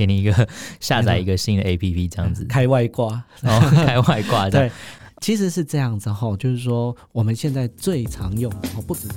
给你一个 下载一个新的 APP 这样子，开外挂，然后 开外挂。对，其实是这样子哈，就是说我们现在最常用的，不只是。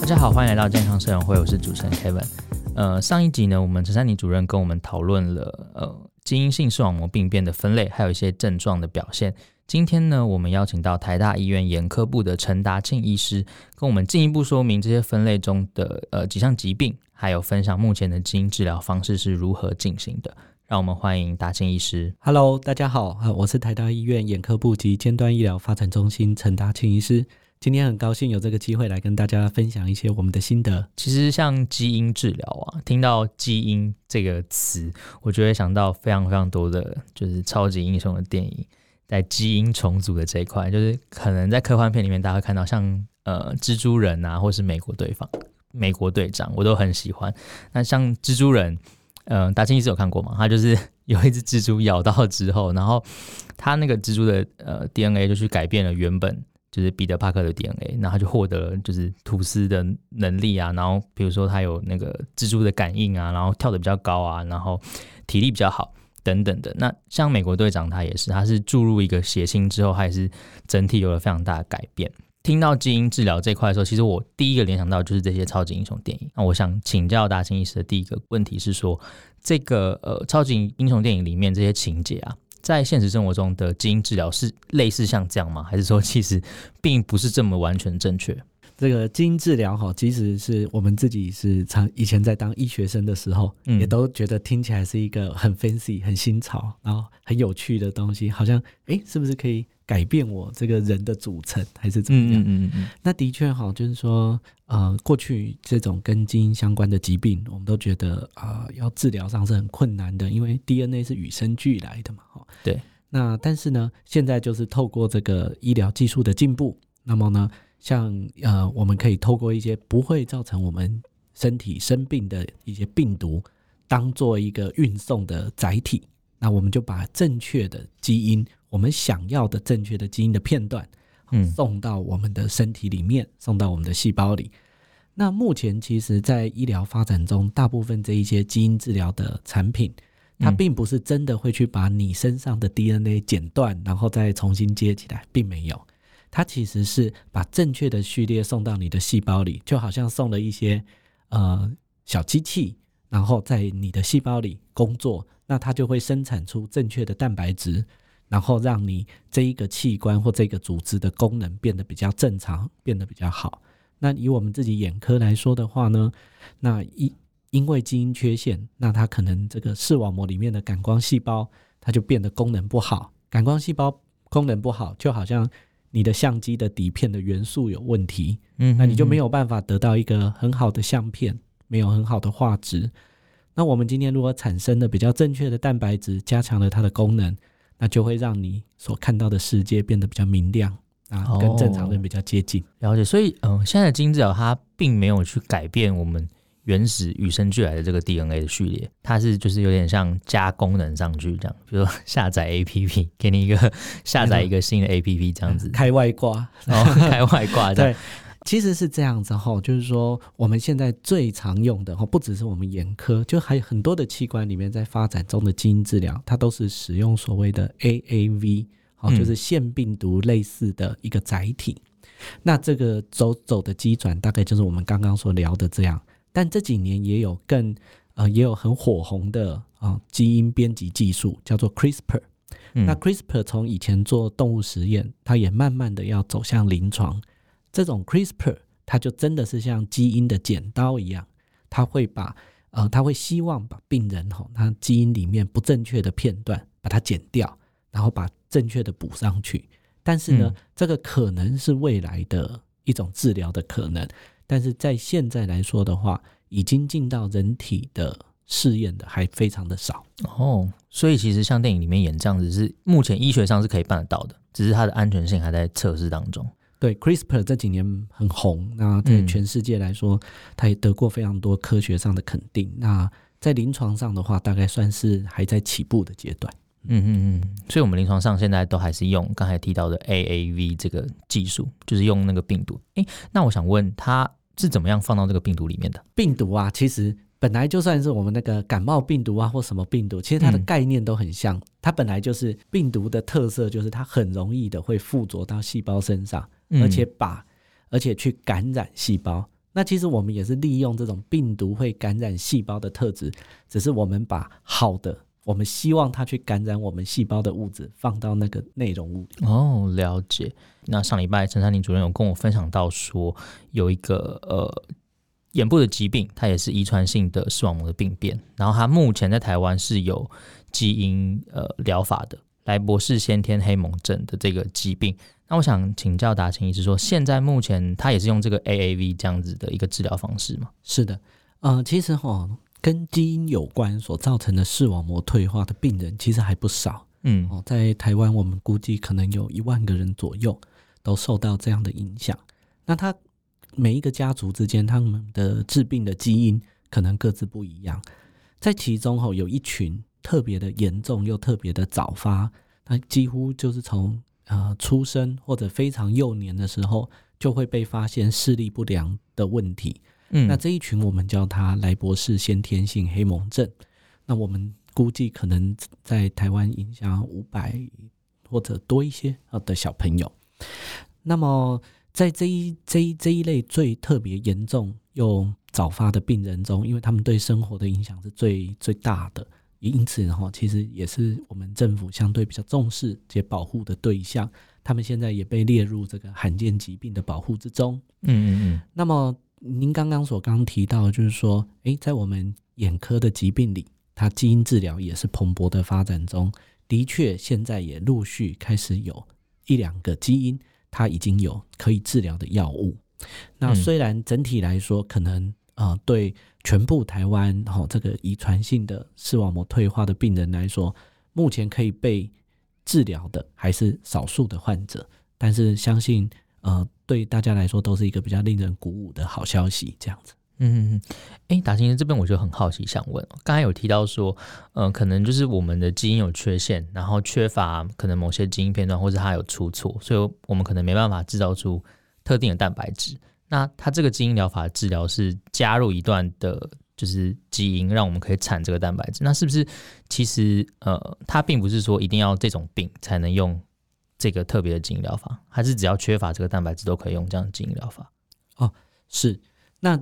大家好，欢迎来到健康生活会，我是主持人 Kevin。呃，上一集呢，我们陈珊妮主任跟我们讨论了呃基因性视网膜病变的分类，还有一些症状的表现。今天呢，我们邀请到台大医院眼科部的陈达庆医师，跟我们进一步说明这些分类中的呃几项疾病，还有分享目前的基因治疗方式是如何进行的。让我们欢迎达庆医师。Hello，大家好，我是台大医院眼科部及尖端医疗发展中心陈达庆医师。今天很高兴有这个机会来跟大家分享一些我们的心得。其实像基因治疗啊，听到基因这个词，我就会想到非常非常多的就是超级英雄的电影。在基因重组的这一块，就是可能在科幻片里面，大家会看到像呃蜘蛛人啊，或是美国队方、美国队长，我都很喜欢。那像蜘蛛人，呃，达清一直有看过吗？他就是 有一只蜘蛛咬到之后，然后他那个蜘蛛的呃 DNA 就去改变了原本就是彼得帕克的 DNA，然后他就获得了就是吐丝的能力啊，然后比如说他有那个蜘蛛的感应啊，然后跳得比较高啊，然后体力比较好。等等的，那像美国队长他也是，他是注入一个血清之后，他也是整体有了非常大的改变。听到基因治疗这块的时候，其实我第一个联想到就是这些超级英雄电影。那我想请教达庆医师的第一个问题是说，这个呃超级英雄电影里面这些情节啊，在现实生活中的基因治疗是类似像这样吗？还是说其实并不是这么完全正确？这个基因治疗哈，其实是我们自己是常以前在当医学生的时候，嗯，也都觉得听起来是一个很 fancy、很新潮，然后很有趣的东西，好像哎，是不是可以改变我这个人的组成，还是怎么样？嗯嗯嗯。那的确哈，就是说，呃，过去这种跟基因相关的疾病，我们都觉得啊，呃，要治疗上是很困难的，因为 DNA 是与生俱来的嘛，哈。对。那但是呢，现在就是透过这个医疗技术的进步，那么呢，像呃，我们可以透过一些不会造成我们身体生病的一些病毒，当做一个运送的载体，那我们就把正确的基因，我们想要的正确的基因的片段，嗯，送到我们的身体里面，送到我们的细胞里。那目前其实，在医疗发展中，大部分这一些基因治疗的产品，它并不是真的会去把你身上的 DNA 剪断，然后再重新接起来，并没有。它其实是把正确的序列送到你的细胞里，就好像送了一些呃小机器，然后在你的细胞里工作，那它就会生产出正确的蛋白质，然后让你这一个器官或这个组织的功能变得比较正常，变得比较好。那以我们自己眼科来说的话呢，那因因为基因缺陷，那它可能这个视网膜里面的感光细胞它就变得功能不好，感光细胞功能不好，就好像。你的相机的底片的元素有问题，嗯，那你就没有办法得到一个很好的相片，没有很好的画质。那我们今天如果产生的比较正确的蛋白质，加强了它的功能，那就会让你所看到的世界变得比较明亮啊，跟正常人比较接近。哦，了解。所以，嗯，现在的基因治疗它并没有去改变我们。原始与生俱来的这个 DNA 的序列，它是就是有点像加功能上去这样，比如说下载 APP，给你一个 下载一个新的 APP 这样子，开外挂，然后开外挂。对，其实是这样子哈，就是说我们现在最常用的哈，不只是我们眼科，就还有很多的器官里面在发展中的基因治疗，它都是使用所谓的 AAV，好，就是腺病毒类似的一个载体。嗯、那这个走走的机转，大概就是我们刚刚所聊的这样。但这几年也有更呃，也有很火红的啊、呃、基因编辑技术，叫做 CRISPR。嗯、那 CRISPR 从以前做动物实验，它也慢慢的要走向临床。这种 CRISPR 它就真的是像基因的剪刀一样，它会把呃，它会希望把病人哈，他基因里面不正确的片段把它剪掉，然后把正确的补上去。但是呢，嗯、这个可能是未来的一种治疗的可能。但是在现在来说的话，已经进到人体的试验的还非常的少哦。所以其实像电影里面演这样子，是目前医学上是可以办得到的，只是它的安全性还在测试当中。对，CRISPR 这几年很红，那在全世界来说，它也得过非常多科学上的肯定。那在临床上的话，大概算是还在起步的阶段。嗯嗯嗯，所以我们临床上现在都还是用刚才提到的 AAV 这个技术，就是用那个病毒。诶，那我想问它。是怎么样放到这个病毒里面的？病毒啊，其实本来就算是我们那个感冒病毒啊，或什么病毒，其实它的概念都很像。嗯、它本来就是病毒的特色，就是它很容易的会附着到细胞身上，嗯、而且把而且去感染细胞。那其实我们也是利用这种病毒会感染细胞的特质，只是我们把好的，我们希望它去感染我们细胞的物质放到那个内容物里。哦，了解。那上礼拜陈山林主任有跟我分享到说，有一个呃。眼部的疾病，它也是遗传性的视网膜的病变，然后它目前在台湾是有基因呃疗法的莱博士先天黑蒙症的这个疾病。那我想请教达清医师说，现在目前他也是用这个 AAV 这样子的一个治疗方式吗？是的，呃，其实哈、哦，跟基因有关所造成的视网膜退化的病人其实还不少。嗯，哦，在台湾我们估计可能有一万个人左右都受到这样的影响。那他。每一个家族之间，他们的致病的基因可能各自不一样，在其中吼有一群特别的严重又特别的早发，那几乎就是从呃出生或者非常幼年的时候就会被发现视力不良的问题。嗯，那这一群我们叫他莱博士先天性黑蒙症。那我们估计可能在台湾影响五百或者多一些的小朋友。那么。在这一这一这一类最特别严重又早发的病人中，因为他们对生活的影响是最最大的，因此哈，其实也是我们政府相对比较重视且保护的对象。他们现在也被列入这个罕见疾病的保护之中。嗯嗯嗯。那么您刚刚所刚提到，就是说，诶，在我们眼科的疾病里，它基因治疗也是蓬勃的发展中。的确，现在也陆续开始有一两个基因。它已经有可以治疗的药物。那虽然整体来说，可能呃，对全部台湾哈这个遗传性的视网膜退化的病人来说，目前可以被治疗的还是少数的患者。但是相信呃，对大家来说都是一个比较令人鼓舞的好消息，这样子。嗯嗯嗯，哎，达清这边我就很好奇，想问，刚才有提到说，嗯、呃，可能就是我们的基因有缺陷，然后缺乏可能某些基因片段，或者它有出错，所以我们可能没办法制造出特定的蛋白质。那它这个基因疗法治疗是加入一段的，就是基因，让我们可以产这个蛋白质。那是不是其实呃，它并不是说一定要这种病才能用这个特别的基因疗法，还是只要缺乏这个蛋白质都可以用这样的基因疗法？哦，是那。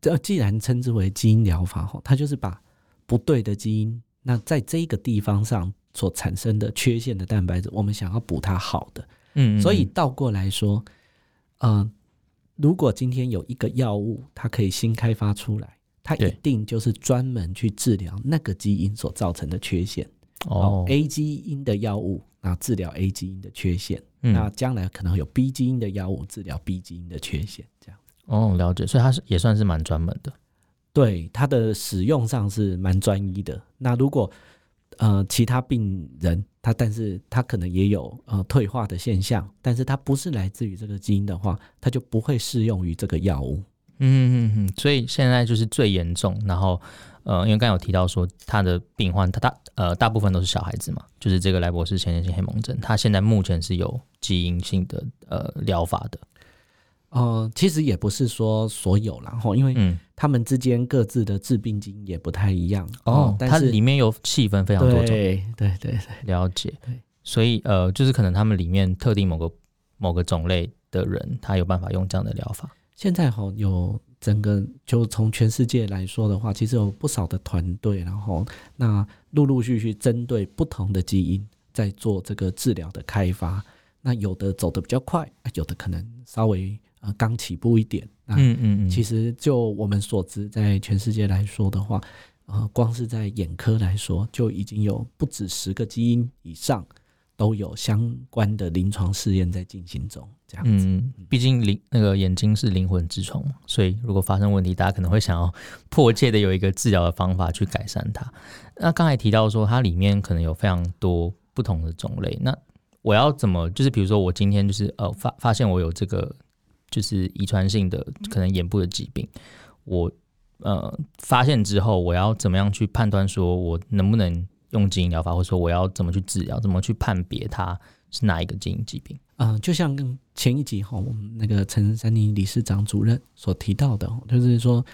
这既然称之为基因疗法，哈，它就是把不对的基因，那在这个地方上所产生的缺陷的蛋白质，我们想要补它好的，嗯，嗯，所以倒过来说，呃，如果今天有一个药物，它可以新开发出来，它一定就是专门去治疗那个基因所造成的缺陷。哦，A 基因的药物，那治疗 A 基因的缺陷，嗯，那将来可能会有 B 基因的药物治疗 B 基因的缺陷，这样。哦，了解，所以它是也算是蛮专门的，对，它的使用上是蛮专一的。那如果呃其他病人他，但是他可能也有呃退化的现象，但是他不是来自于这个基因的话，他就不会适用于这个药物。嗯嗯嗯，所以现在就是最严重，然后呃，因为刚刚有提到说他的病患他大呃大部分都是小孩子嘛，就是这个莱博士先天性黑蒙症，他现在目前是有基因性的呃疗法的。呃，其实也不是说所有，然后因为他们之间各自的致病基因也不太一样哦，但是它里面有细分非常多种，对对对对，了解。对，所以呃，就是可能他们里面特定某个某个种类的人，他有办法用这样的疗法。现在哈有整个就从全世界来说的话，其实有不少的团队，然后那陆陆续续针对不同的基因在做这个治疗的开发。那有的走得比较快，有的可能稍微。呃，刚起步一点，嗯嗯嗯，其实就我们所知，在全世界来说的话，呃，光是在眼科来说，就已经有不止十个基因以上都有相关的临床试验在进行中。这样子，嗯，毕竟灵那个眼睛是灵魂之窗嘛，所以如果发生问题，大家可能会想要迫切的有一个治疗的方法去改善它。那刚才提到说，它里面可能有非常多不同的种类，那我要怎么，就是比如说我今天就是呃发发现我有这个。就是遗传性的可能眼部的疾病，我呃发现之后，我要怎么样去判断说我能不能用基因疗法，或者说我要怎么去治疗，怎么去判别它是哪一个基因疾病？嗯、呃，就像前一集哈，我们那个陈珊妮理事长主任所提到的，就是说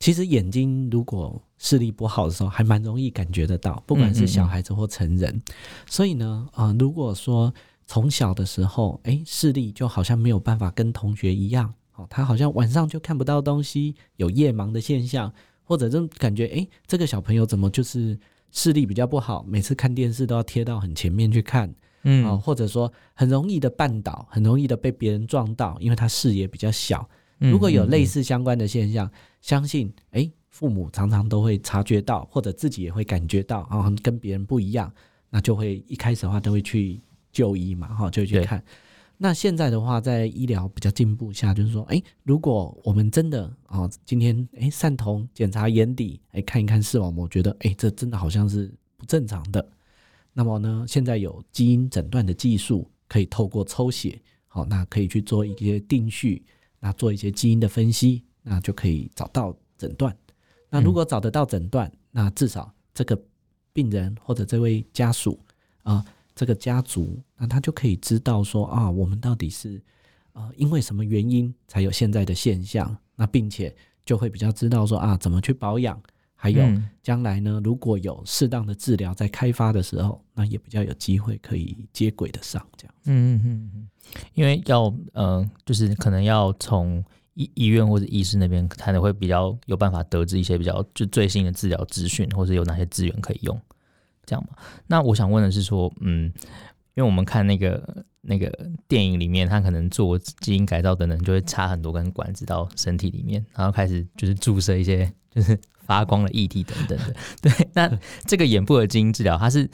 其实眼睛如果视力不好的时候，还蛮容易感觉得到，不管是小孩子或成人。嗯嗯嗯。所以呢，啊、呃，如果说从小的时候，哎，视力就好像没有办法跟同学一样，哦，他好像晚上就看不到东西，有夜盲的现象，或者就感觉，哎，这个小朋友怎么就是视力比较不好，每次看电视都要贴到很前面去看，嗯，啊，或者说很容易的绊倒，很容易的被别人撞到，因为他视野比较小。如果有类似相关的现象，嗯嗯嗯，相信，哎，父母常常都会察觉到，或者自己也会感觉到，啊，跟别人不一样，那就会一开始的话都会去。就医嘛，哈，就去看。那现在的话，在医疗比较进步下，就是说，哎，如果我们真的啊，今天哎，散瞳检查眼底，哎，看一看视网膜，觉得哎，这真的好像是不正常的。那么呢，现在有基因诊断的技术，可以透过抽血，好，那可以去做一些定序，那做一些基因的分析，那就可以找到诊断。那如果找得到诊断，那至少这个病人或者这位家属啊。这个家族，那他就可以知道说啊，我们到底是呃因为什么原因才有现在的现象，那并且就会比较知道说啊怎么去保养，还有将来呢，如果有适当的治疗在开发的时候，那也比较有机会可以接轨的上这样。嗯嗯嗯，因为要呃就是可能要从医医院或者医师那边才能会比较有办法得知一些比较就最新的治疗资讯，或者有哪些资源可以用。这样嘛，那我想问的是说，嗯，因为我们看那个那个电影里面，他可能做基因改造等等，就会插很多根管子到身体里面，然后开始就是注射一些 就是发光的液体等等的。对，那这个眼部的基因治疗，它是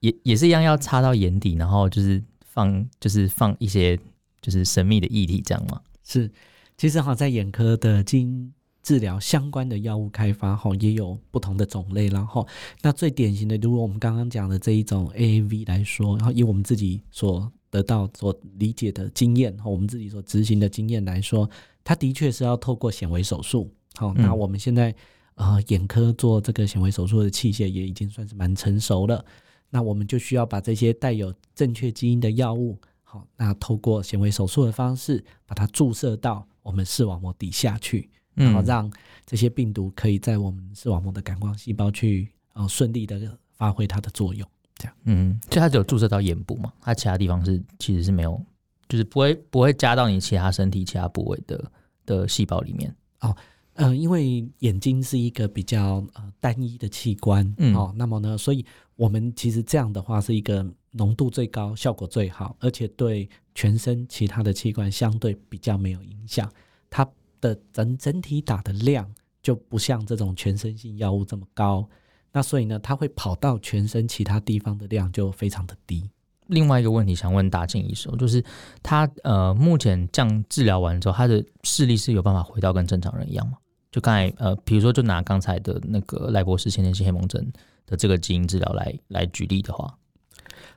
也也是一样要插到眼底，然后就是放就是放一些就是神秘的液体，这样吗？是，其实哈，在眼科的基因。治疗相关的药物开发哈，也有不同的种类。然后，那最典型的，如果我们刚刚讲的这一种 AAV 来说，然后以我们自己所得到、所理解的经验和我们自己所执行的经验来说，它的确是要透过显微手术。好，那我们现在呃眼科做这个显微手术的器械也已经算是蛮成熟了。那我们就需要把这些带有正确基因的药物，好，那透过显微手术的方式把它注射到我们视网膜底下去。然后让这些病毒可以在我们视网膜的感光细胞去呃顺利的发挥它的作用，这样。嗯，所以它只有注射到眼部嘛？它其他地方是其实是没有，就是不会不会加到你其他身体其他部位的的细胞里面。哦，呃，因为眼睛是一个比较呃单一的器官，嗯，哦，那么呢，所以我们其实这样的话是一个浓度最高、效果最好，而且对全身其他的器官相对比较没有影响。它。的整整体打的量就不像这种全身性药物这么高，那所以呢，它会跑到全身其他地方的量就非常的低。另外一个问题想问大进医生，就是他呃目前这样治疗完之后，他的视力是有办法回到跟正常人一样吗？就刚才呃，比如说就拿刚才的那个赖博士先天性黑蒙症的这个基因治疗来来举例的话，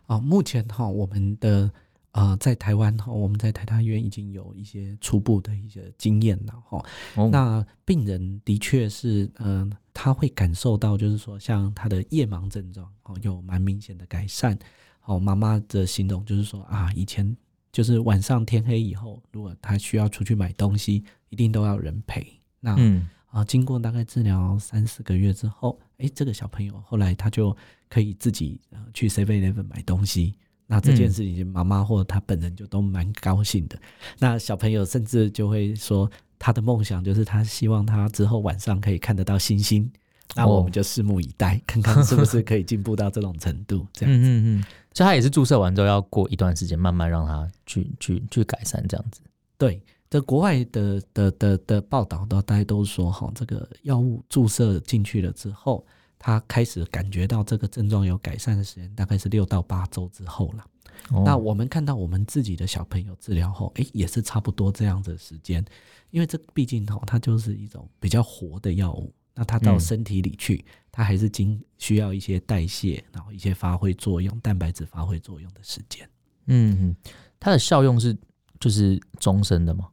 啊，目前哈我们的。啊、呃，在台湾哈，我们在台大医院已经有一些初步的一些经验了哈。哦、那病人的确是，嗯、呃，他会感受到，就是说，像他的夜盲症状哦，有蛮明显的改善。哦，妈妈的形容就是说啊，以前就是晚上天黑以后，如果他需要出去买东西，一定都要人陪。那嗯啊，经过大概治疗三四个月之后，哎，这个小朋友后来他就可以自己呃去 Seven Eleven 买东西。那这件事情，妈妈或者他本人就都蛮高兴的。那小朋友甚至就会说，他的梦想就是他希望他之后晚上可以看得到星星。那我们就拭目以待，看看是不是可以进步到这种程度。这样子，嗯嗯嗯。所以他也是注射完之后要过一段时间，慢慢让他去去去改善这样子。对，这国外的的的的报道都大家都说哈，这个药物注射进去了之后。他开始感觉到这个症状有改善的时间，大概是六到八周之后了。哦、那我们看到我们自己的小朋友治疗后，诶，也是差不多这样子的时间，因为这毕竟哈，它就是一种比较活的药物，那它到身体里去，嗯、它还是经需要一些代谢，然后一些发挥作用，蛋白质发挥作用的时间。嗯，它的效用是就是终身的吗？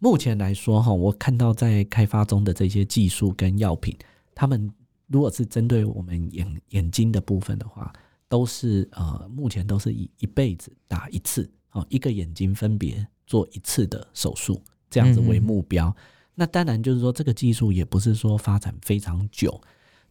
目前来说哈，我看到在开发中的这些技术跟药品，他们。如果是针对我们眼眼睛的部分的话，都是呃，目前都是以一辈子打一次，哦，一个眼睛分别做一次的手术，这样子为目标。那当然就是说，这个技术也不是说发展非常久。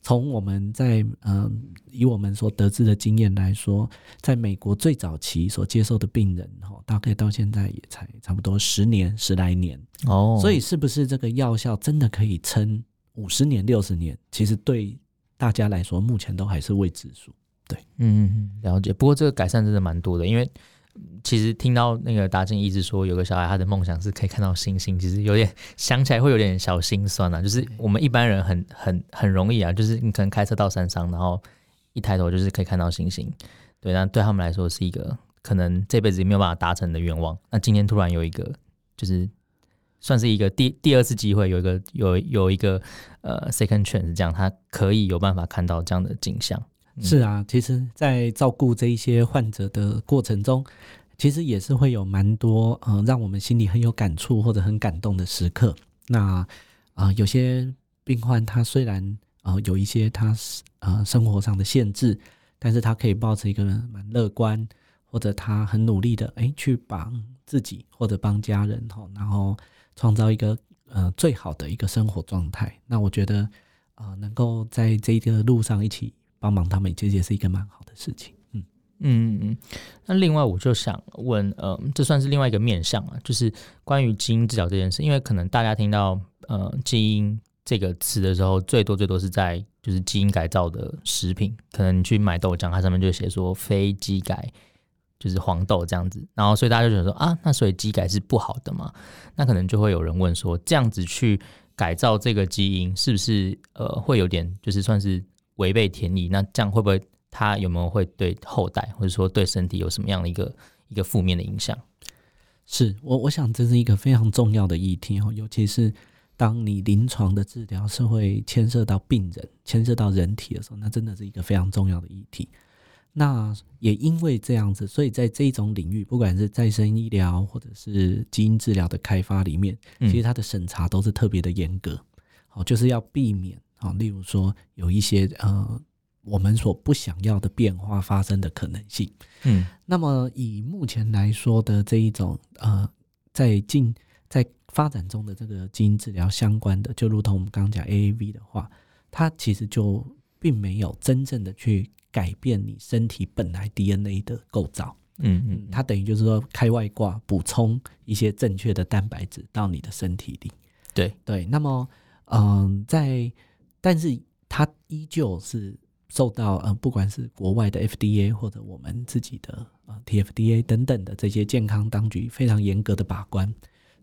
从我们在嗯、呃，以我们所得知的经验来说，在美国最早期所接受的病人，哈，大概到现在也才差不多十年十来年哦。所以，是不是这个药效真的可以撑五十年、六十年？其实对大家来说，目前都还是未知数。对，嗯，了解。不过，这个改善真的蛮多的，因为。其实听到那个达静一直说有个小孩，他的梦想是可以看到星星，其实有点想起来会有点小心酸啊。就是我们一般人很很很容易啊，就是你可能开车到山上，然后一抬头就是可以看到星星，对，那对他们来说是一个可能这辈子也没有办法达成的愿望。那今天突然有一个，就是算是一个第第二次机会，有一个有有一个呃 second chance，这样他可以有办法看到这样的景象。是啊，其实，在照顾这一些患者的过程中，其实也是会有蛮多呃，让我们心里很有感触或者很感动的时刻。那啊、有些病患他虽然呃有一些他呃生活上的限制，但是他可以抱持一个蛮乐观，或者他很努力的诶去帮自己或者帮家人哈，然后创造一个呃最好的一个生活状态。那我觉得啊、能够在这个路上一起。帮忙他们，其实也是一个蛮好的事情。嗯嗯嗯。那另外，我就想问，呃，这算是另外一个面向啊，就是关于基因治疗这件事。因为可能大家听到呃基因这个词的时候，最多最多是在就是基因改造的食品，可能你去买豆浆，它上面就写说非基改，就是黄豆这样子。然后所以大家就觉得说啊，那所以基改是不好的嘛？那可能就会有人问说，这样子去改造这个基因，是不是呃会有点就是算是？违背天意，那这样会不会他有没有会对后代或者说对身体有什么样的一个一个负面的影响？是我我想这是一个非常重要的议题哦，尤其是当你临床的治疗是会牵涉到病人、牵涉到人体的时候，那真的是一个非常重要的议题。那也因为这样子，所以在这种领域，不管是再生医疗或者是基因治疗的开发里面，其实它的审查都是特别的严格，好，就是要避免。啊，例如说有一些呃，我们所不想要的变化发生的可能性。嗯，那么以目前来说的这一种呃，在进在发展中的这个基因治疗相关的，就如同我们刚刚讲 AAV 的话，它其实就并没有真正的去改变你身体本来 DNA 的构造。嗯嗯，它等于就是说开外挂，补充一些正确的蛋白质到你的身体里。对对，那么嗯、呃，在但是它依旧是受到呃，不管是国外的 FDA 或者我们自己的呃 TFDA 等等的这些健康当局非常严格的把关。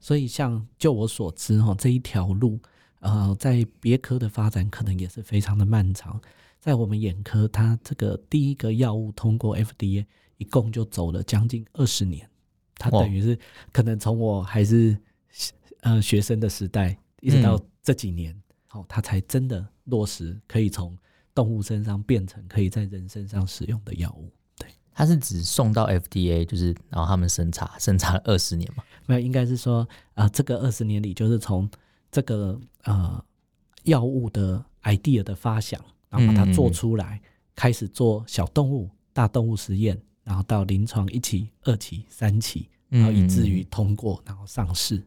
所以，像就我所知哈，这一条路呃，在别科的发展可能也是非常的漫长。在我们眼科，它这个第一个药物通过 FDA，一共就走了将近二十年。它等于是可能从我还是呃学生的时代，一直到这几年。嗯好，它才真的落实可以从动物身上变成可以在人身上使用的药物。对，它是只送到 FDA，就是然后他们审查，审查了二十年嘛？没有，应该是说啊、呃，这个二十年里，就是从这个呃药物的 idea 的发想，然后把它做出来，嗯嗯开始做小动物、大动物实验，然后到临床一期、二期、三期，然后以至于通过，然后上市。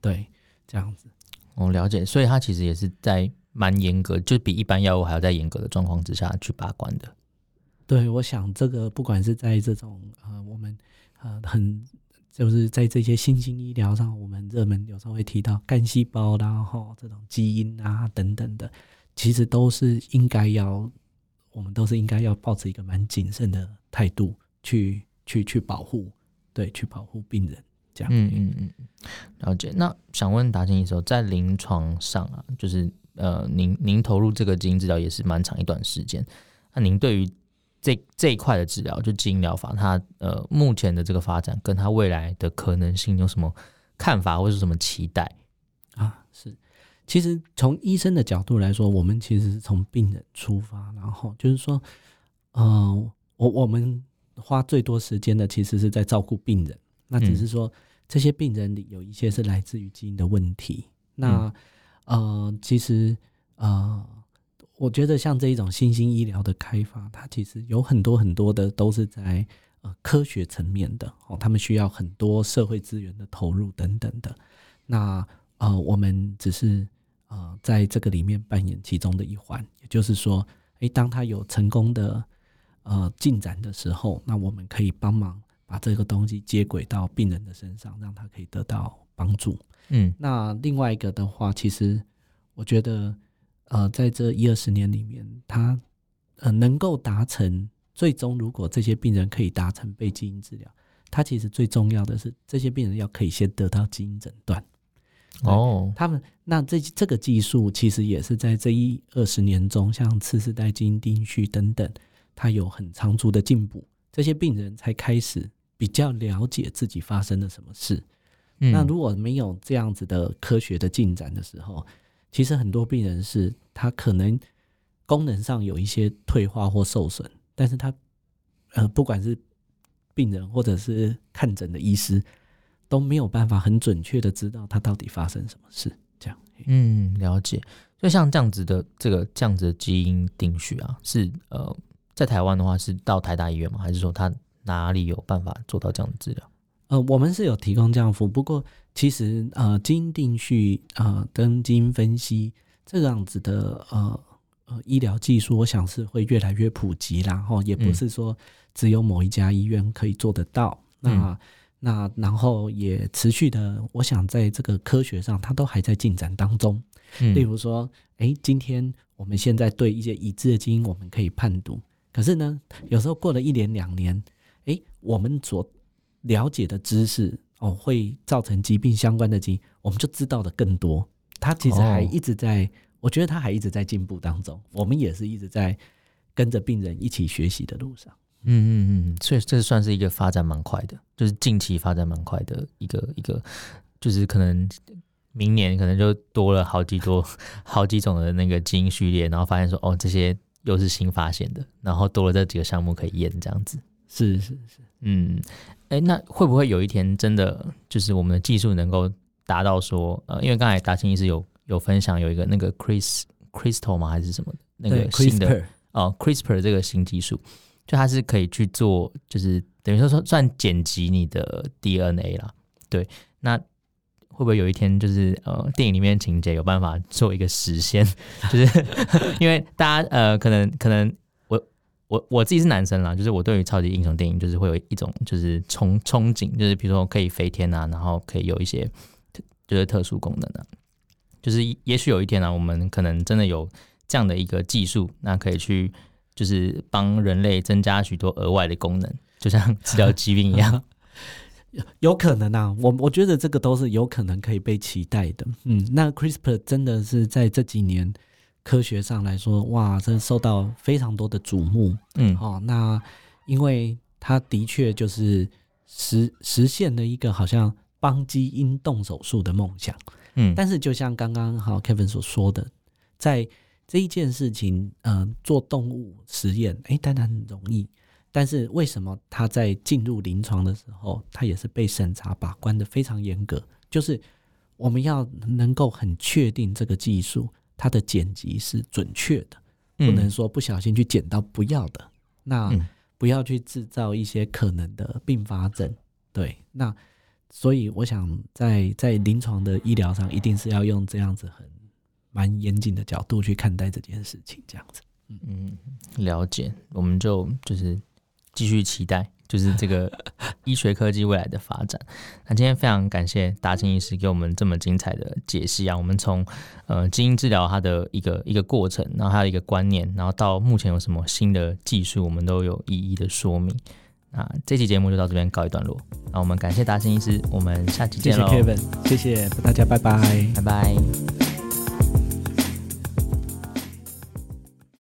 对，这样子。我、哦、了解，所以它其实也是在蛮严格，就比一般药物还要在严格的状况之下去把关的。对，我想这个不管是在这种呃，我们呃很就是在这些新兴医疗上，我们热门有时候会提到干细胞啦，哈，这种基因啊等等的，其实都是应该要，我们都是应该要抱持一个蛮谨慎的态度去去去保护，对，去保护病人。这样，嗯嗯嗯，了解。那想问达静医生，在临床上啊，就是呃，您您投入这个基因治疗也是蛮长一段时间。那您对于这这一块的治疗，就基因疗法，它呃目前的这个发展，跟它未来的可能性有什么看法，或是什么期待？其实从医生的角度来说，我们其实是从病人出发，然后就是说，嗯、呃，我我们花最多时间的，其实是在照顾病人。那只是说，这些病人里有一些是来自于基因的问题。那呃，其实呃，我觉得像这一种新兴医疗的开发，它其实有很多很多的都是在呃科学层面的哦，他们需要很多社会资源的投入等等的。那呃，我们只是呃在这个里面扮演其中的一环，也就是说，诶，当他有成功的呃进展的时候，那我们可以帮忙把这个东西接轨到病人的身上，让他可以得到帮助。嗯，那另外一个的话，其实我觉得，呃，在这一二十年里面，他呃能够达成，最终如果这些病人可以达成被基因治疗，他其实最重要的是，这些病人要可以先得到基因诊断。哦，他们那这这个技术其实也是在这一二十年中，像次世代基因定序等等，它有很长足的进步，这些病人才开始比较了解自己发生了什么事。嗯、那如果没有这样子的科学的进展的时候，其实很多病人是他可能功能上有一些退化或受损，但是他呃不管是病人或者是看诊的医师都没有办法很准确的知道他到底发生什么事。这样，嗯，了解。就像这样子的这个这样子的基因定序啊，是呃在台湾的话是到台大医院吗？还是说他哪里有办法做到这样的治疗？呃，我们是有提供这样服务，不过其实呃，基因定序呃跟基因分析这样子的呃呃医疗技术，我想是会越来越普及啦，然后也不是说只有某一家医院可以做得到。嗯、那那然后也持续的，我想在这个科学上，它都还在进展当中。嗯、例如说，哎，今天我们现在对一些已知的基因，我们可以判读，可是呢，有时候过了一年两年，哎，我们所了解的知识哦，会造成疾病相关的基因，我们就知道的更多。它其实还一直在，哦、我觉得它还一直在进步当中。我们也是一直在跟着病人一起学习的路上。嗯嗯嗯，所以这算是一个发展蛮快的，就是近期发展蛮快的一个一个，就是可能明年可能就多了好几多好几种的那个基因序列，然后发现说哦，这些又是新发现的，然后多了这几个项目可以验，这样子。是是是，嗯。哎，那会不会有一天真的就是我们的技术能够达到说，呃，因为刚才达清医师有有分享有一个那个 Chris Crystal 吗？还是什么那个新的 CRISPR 哦 CRISPR 这个新技术，就它是可以去做，就是等于说说算剪辑你的 DNA 啦。对，那会不会有一天就是呃电影里面情节有办法做一个实现？就是 因为大家呃可能可能。我我我自己是男生啦，就是我对于超级英雄电影就是会有一种就是憧憧憬，就是比如说可以飞天啊，然后可以有一些就是特殊功能啊，就是也许有一天呢、啊，我们可能真的有这样的一个技术，那可以去就是帮人类增加许多额外的功能，就像治疗疾病一样，有可能啊，我我觉得这个都是有可能可以被期待的。嗯，那 CRISPR 真的是在这几年。科学上来说，哇，真受到非常多的瞩目。嗯，哦，那因为它的确就是实实现了一个好像帮基因动手术的梦想。嗯，但是就像刚刚好 Kevin 所说的，在这一件事情，嗯、呃，做动物实验，哎，当然很容易。但是为什么它在进入临床的时候，它也是被审查把关的非常严格？就是我们要能够很确定这个技术。它的剪辑是准确的，不能说不小心去剪到不要的，嗯、那不要去制造一些可能的并发症。对，那所以我想在在临床的医疗上，一定是要用这样子很蛮严谨的角度去看待这件事情，这样子。嗯嗯，了解，我们就就是继续期待。就是这个 医学科技未来的发展。那今天非常感谢达清医师给我们这么精彩的解析啊！我们从呃基因治疗它的一个一个过程，然后还有一个观念，然后到目前有什么新的技术，我们都有一一的说明。那这期节目就到这边告一段落。那我们感谢达新医师，我们下期见喽！谢谢 Kevin，谢谢大家，拜拜，拜拜。